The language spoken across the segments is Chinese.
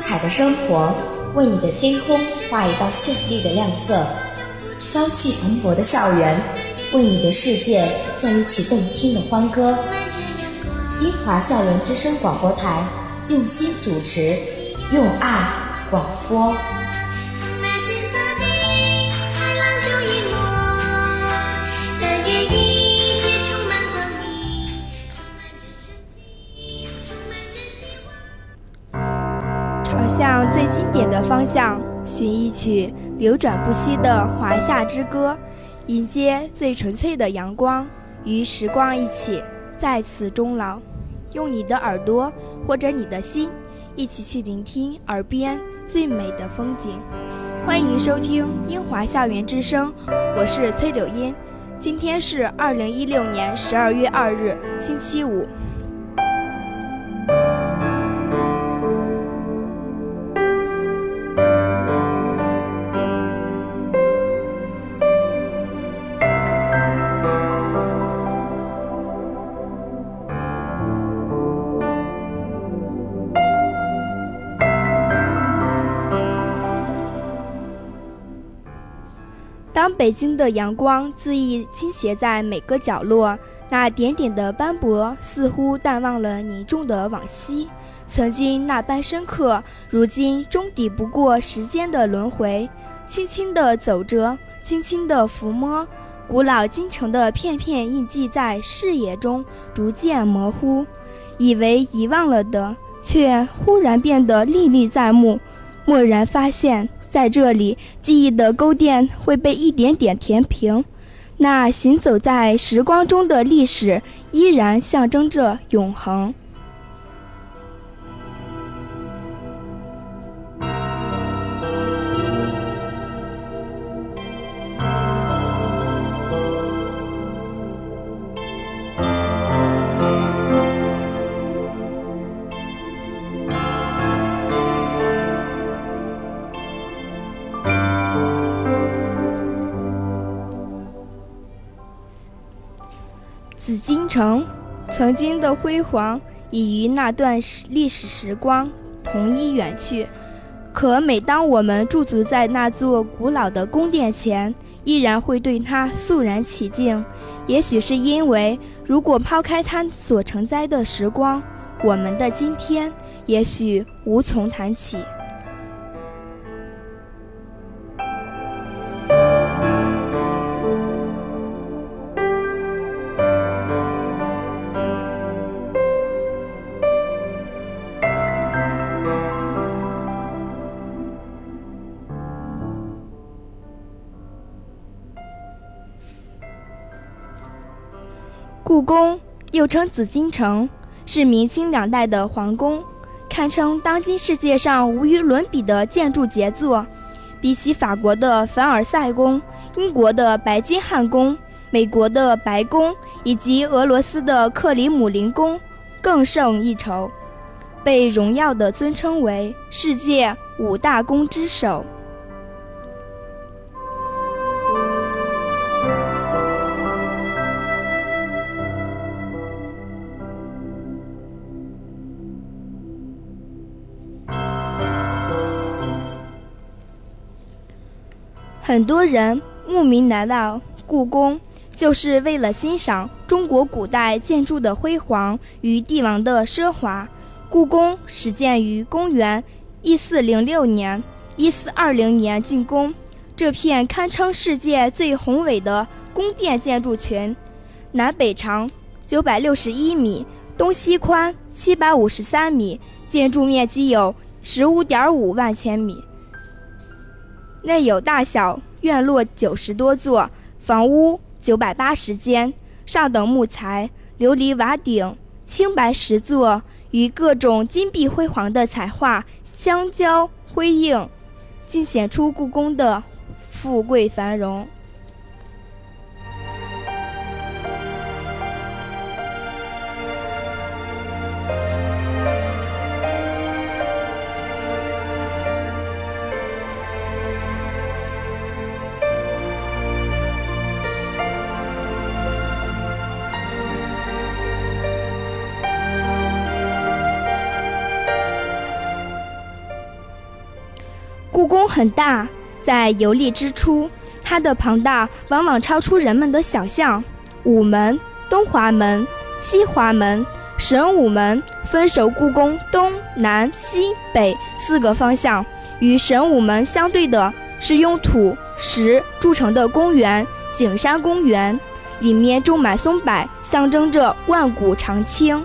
彩的生活，为你的天空画一道绚丽的亮色；朝气蓬勃的校园，为你的世界奏一曲动听的欢歌。英华校园之声广播台，用心主持，用爱广播。向最经典的方向寻一曲流转不息的华夏之歌，迎接最纯粹的阳光，与时光一起在此终老。用你的耳朵或者你的心，一起去聆听耳边最美的风景。欢迎收听英华校园之声，我是崔柳音。今天是二零一六年十二月二日，星期五。北京的阳光恣意倾斜在每个角落，那点点的斑驳似乎淡忘了凝重的往昔。曾经那般深刻，如今终抵不过时间的轮回。轻轻地走着，轻轻地抚摸，古老京城的片片印记在视野中逐渐模糊。以为遗忘了的，却忽然变得历历在目。蓦然发现。在这里，记忆的沟垫会被一点点填平，那行走在时光中的历史，依然象征着永恒。紫禁城曾经的辉煌已与那段历史时光同一远去，可每当我们驻足在那座古老的宫殿前，依然会对它肃然起敬。也许是因为，如果抛开它所承载的时光，我们的今天也许无从谈起。又称紫禁城，是明清两代的皇宫，堪称当今世界上无与伦比的建筑杰作。比起法国的凡尔赛宫、英国的白金汉宫、美国的白宫以及俄罗斯的克里姆林宫，更胜一筹，被荣耀地尊称为世界五大宫之首。很多人慕名来到故宫，就是为了欣赏中国古代建筑的辉煌与帝王的奢华。故宫始建于公元一四零六年，一四二零年竣工。这片堪称世界最宏伟的宫殿建筑群，南北长九百六十一米，东西宽七百五十三米，建筑面积有十五点五万千米。内有大小院落九十多座，房屋九百八十间，上等木材、琉璃瓦顶、青白石座与各种金碧辉煌的彩画相交辉映，尽显出故宫的富贵繁荣。故宫很大，在游历之初，它的庞大往往超出人们的想象。午门、东华门、西华门、神武门分守故宫东南西北四个方向。与神武门相对的是用土石筑成的公园——景山公园，里面种满松柏，象征着万古长青。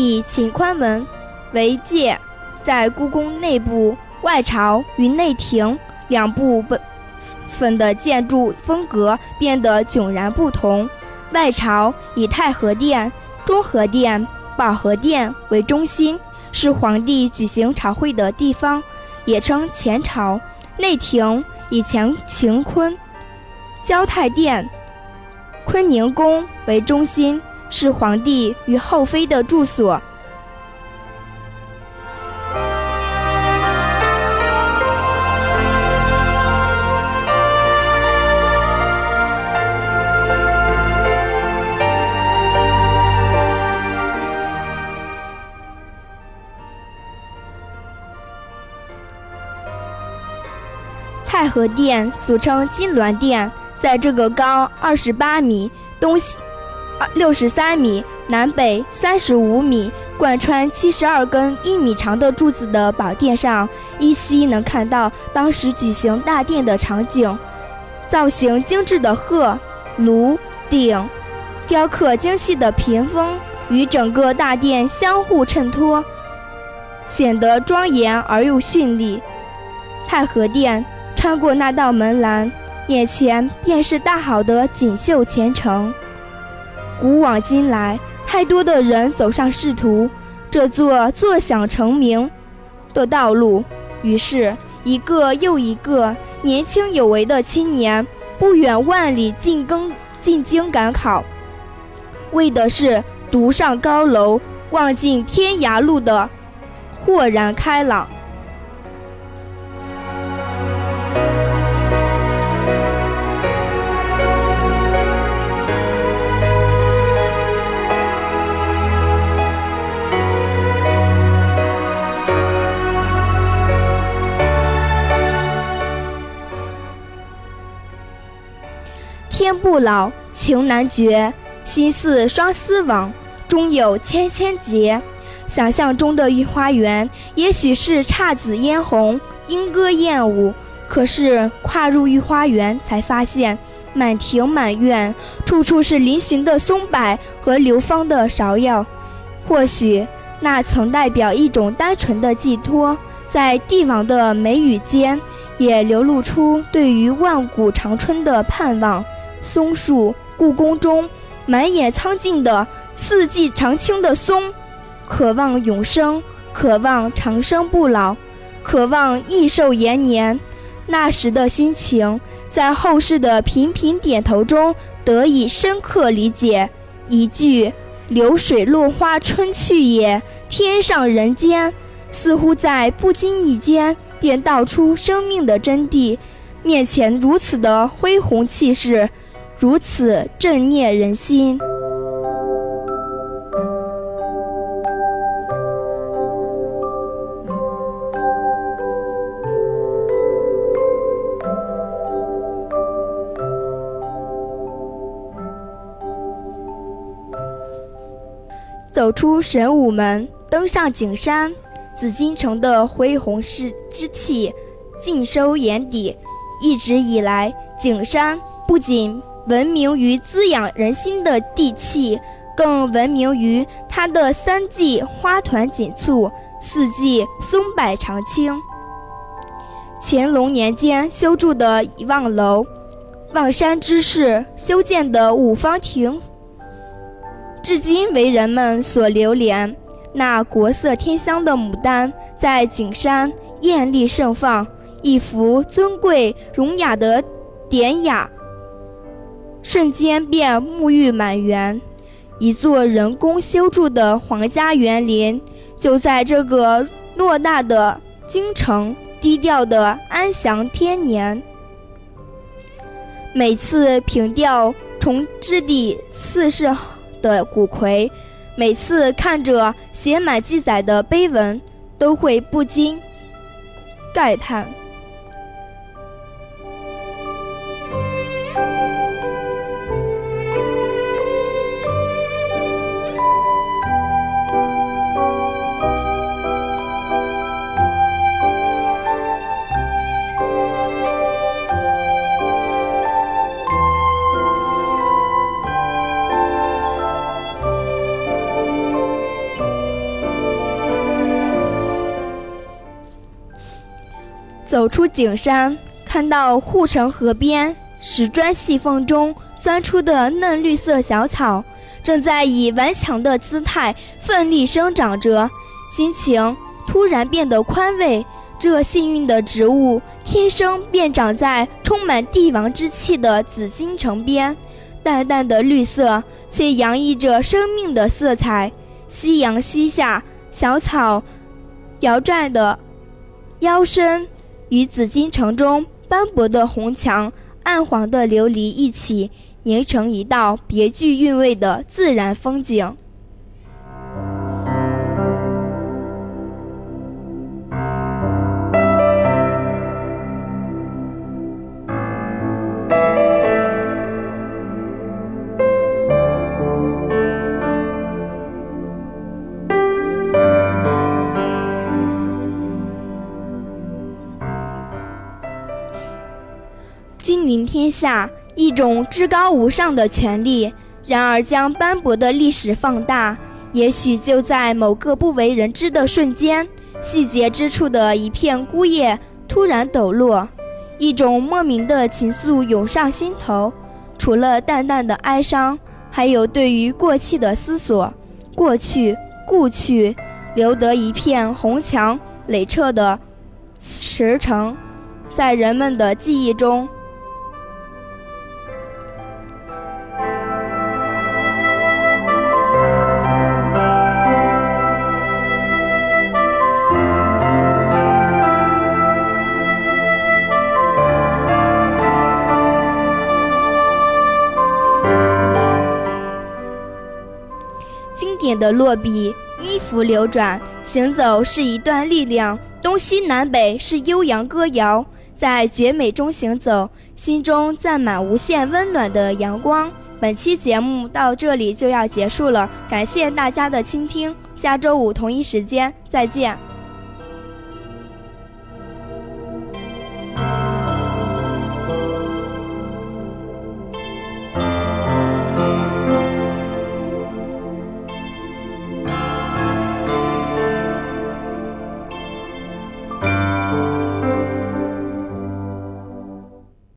以秦宽门为界，在故宫内部、外朝与内廷两部分的建筑风格变得迥然不同。外朝以太和殿、中和殿、保和殿为中心，是皇帝举行朝会的地方，也称前朝。内廷以前乾坤、交泰殿、坤宁宫为中心。是皇帝与后妃的住所。太和殿俗称金銮殿，在这个高二十八米、东西。六十三米，南北三十五米，贯穿七十二根一米长的柱子的宝殿上，依稀能看到当时举行大殿的场景。造型精致的鹤、炉、鼎，雕刻精细的屏风，与整个大殿相互衬托，显得庄严而又绚丽。太和殿穿过那道门栏，眼前便是大好的锦绣前程。古往今来，太多的人走上仕途，这座坐享成名的道路。于是，一个又一个年轻有为的青年，不远万里进更进京赶考，为的是独上高楼，望尽天涯路的豁然开朗。天不老，情难绝，心似双丝网，终有千千结。想象中的御花园，也许是姹紫嫣红、莺歌燕舞，可是跨入御花园，才发现满庭满院，处处是嶙峋的松柏和流芳的芍药。或许那曾代表一种单纯的寄托，在帝王的眉宇间，也流露出对于万古长春的盼望。松树，故宫中满眼苍劲的四季常青的松，渴望永生，渴望长生不老，渴望益寿延年。那时的心情，在后世的频频点头中得以深刻理解。一句“流水落花春去也，天上人间”，似乎在不经意间便道出生命的真谛。面前如此的恢宏气势。如此震念人心。走出神武门，登上景山，紫禁城的恢宏势之气尽收眼底。一直以来，景山不仅闻名于滋养人心的地气，更闻名于它的三季花团锦簇，四季松柏长青。乾隆年间修筑的一望楼，望山之势修建的五方亭，至今为人们所流连。那国色天香的牡丹在景山艳丽盛放，一幅尊贵儒雅的典雅。瞬间便沐浴满园，一座人工修筑的皇家园林，就在这个偌大的京城，低调的安享天年。每次凭吊重置地刺史的古魁，每次看着写满记载的碑文，都会不禁慨叹。走出景山，看到护城河边石砖细缝中钻出的嫩绿色小草，正在以顽强的姿态奋力生长着，心情突然变得宽慰。这幸运的植物天生便长在充满帝王之气的紫禁城边，淡淡的绿色却洋溢着生命的色彩。夕阳西下，小草摇拽的腰身。与紫禁城中斑驳的红墙、暗黄的琉璃一起，凝成一道别具韵味的自然风景。天下一种至高无上的权利，然而将斑驳的历史放大，也许就在某个不为人知的瞬间，细节之处的一片枯叶突然抖落，一种莫名的情愫涌上心头。除了淡淡的哀伤，还有对于过去的思索。过去，故去，留得一片红墙垒彻的石城，在人们的记忆中。的落笔，衣服流转，行走是一段力量。东西南北是悠扬歌谣，在绝美中行走，心中载满无限温暖的阳光。本期节目到这里就要结束了，感谢大家的倾听，下周五同一时间再见。